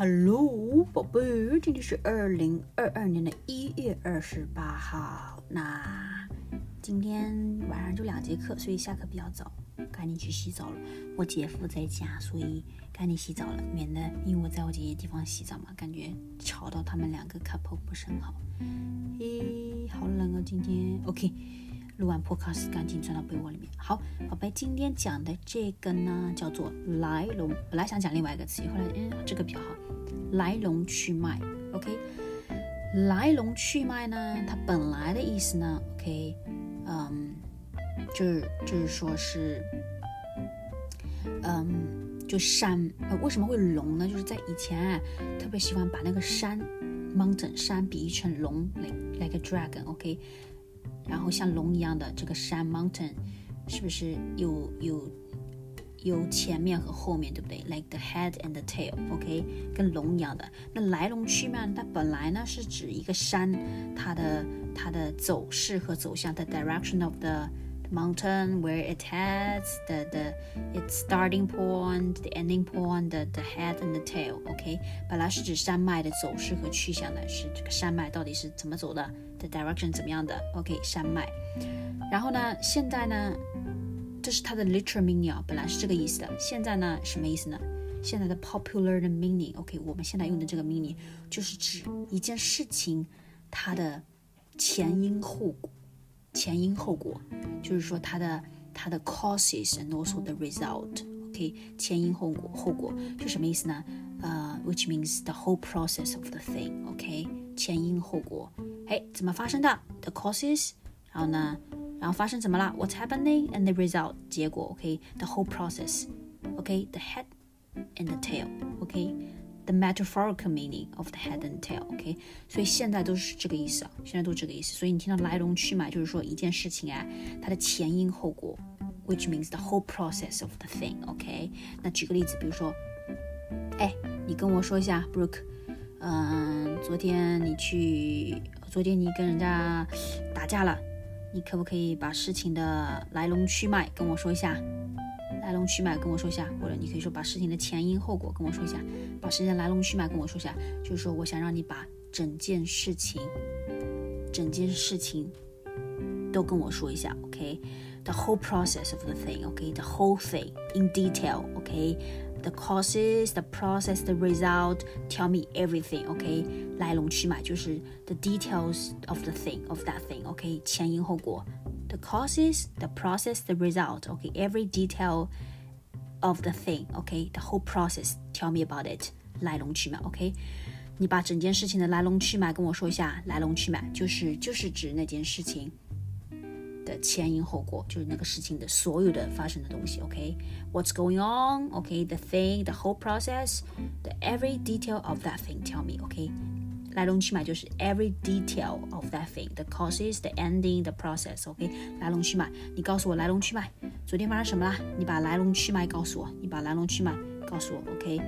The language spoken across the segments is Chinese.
Hello，宝贝，今天是二零二二年的一月二十八号。那今天晚上就两节课，所以下课比较早，赶紧去洗澡了。我姐夫在家，所以赶紧洗澡了，免得因为我在我姐姐地方洗澡嘛，感觉吵到他们两个 couple 不是很好。嘿，好冷啊，今天 OK。录完 podcast 赶紧钻到被窝里面。好，宝贝，今天讲的这个呢叫做来龙。本来想讲另外一个词，后来嗯这个比较好，来龙去脉。OK，来龙去脉呢，它本来的意思呢，OK，嗯，就是就是说是，嗯，就山呃为什么会龙呢？就是在以前啊特别喜欢把那个山 mountain 山比喻成龙，like like a dragon。OK。然后像龙一样的这个山 mountain，是不是有有有前面和后面，对不对？Like the head and the tail，OK，跟龙一样的。那来龙去脉，它本来呢是指一个山，它的它的走势和走向，the direction of the mountain where it has the the its starting point, the ending point, the the head and the tail. OK，本来是指山脉的走势和去向的，是这个山脉到底是怎么走的，the direction 怎么样的？OK，山脉。然后呢，现在呢，这是它的 literal meaning 啊，本来是这个意思的。现在呢，什么意思呢？现在的 popular 的 meaning，OK，我们现在用的这个 meaning 就是指一件事情它的前因后果。前因后果，就是说它的它的 causes and also the result，OK，前因后果，后果是什么意思呢？呃，which means the whole process of the thing，OK，前因后果，哎，怎么发生的？The causes，然后呢，然后发生怎么了？What's happening and the result，结果，OK，the whole process，OK，the head and the tail，OK。the metaphorical meaning of the head and tail，OK，所以现在都是这个意思啊，现在都这个意思。所以你听到来龙去脉，就是说一件事情啊，它的前因后果，which means the whole process of the thing，OK。那举个例子，比如说，哎，你跟我说一下，Brooke，嗯，昨天你去，昨天你跟人家打架了，你可不可以把事情的来龙去脉跟我说一下？来龙去脉跟我说一下，或者你可以说把事情的前因后果跟我说一下，把事情的来龙去脉跟我说一下，就是说我想让你把整件事情，整件事情都跟我说一下，OK？The whole process of the thing，OK？The whole thing in detail. OK. detail，OK？The causes，the process，the result，tell me everything，OK？来龙去脉就是 the details of the thing，of that thing，OK？前因后果。the causes, the process, the result. Okay, every detail of the thing. Okay, the whole process. Tell me about it. 来龙去脉。OK，你把整件事情的来龙去脉跟我说一下。来龙去脉就是就是指那件事情 的前因后果，就是那个事情的所有的发生的东西。OK，what's、okay? going on？OK，the、okay? thing，the whole process，the every detail of that thing. Tell me. OK。来龙去脉就是 every detail of that thing, the causes, the ending, the process. OK，来龙去脉，你告诉我来龙去脉，昨天发生什么啦？你把来龙去脉告诉我，你把来龙去脉告诉我。OK，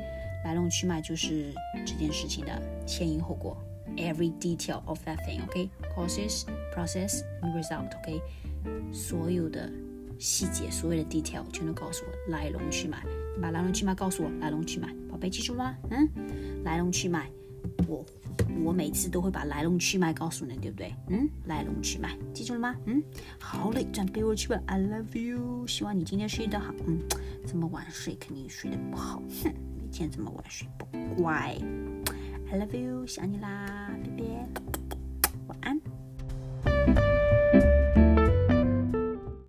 来龙去脉就是这件事情的前因后果，every detail of that thing. OK，causes, process and result. OK， 所有的细节，所有的 detail 全都告诉我来龙去脉。你把来龙去脉告诉我，来龙去脉，宝贝记住了吗？嗯，来龙去脉，我。我每次都会把来龙去脉告诉你，对不对？嗯，来龙去脉，记住了吗？嗯，好嘞，转被窝去吧。I love you，希望你今天睡得好。嗯，这么晚睡肯定睡得不好。哼，每天这么晚睡不乖。I love you，想你啦，拜拜。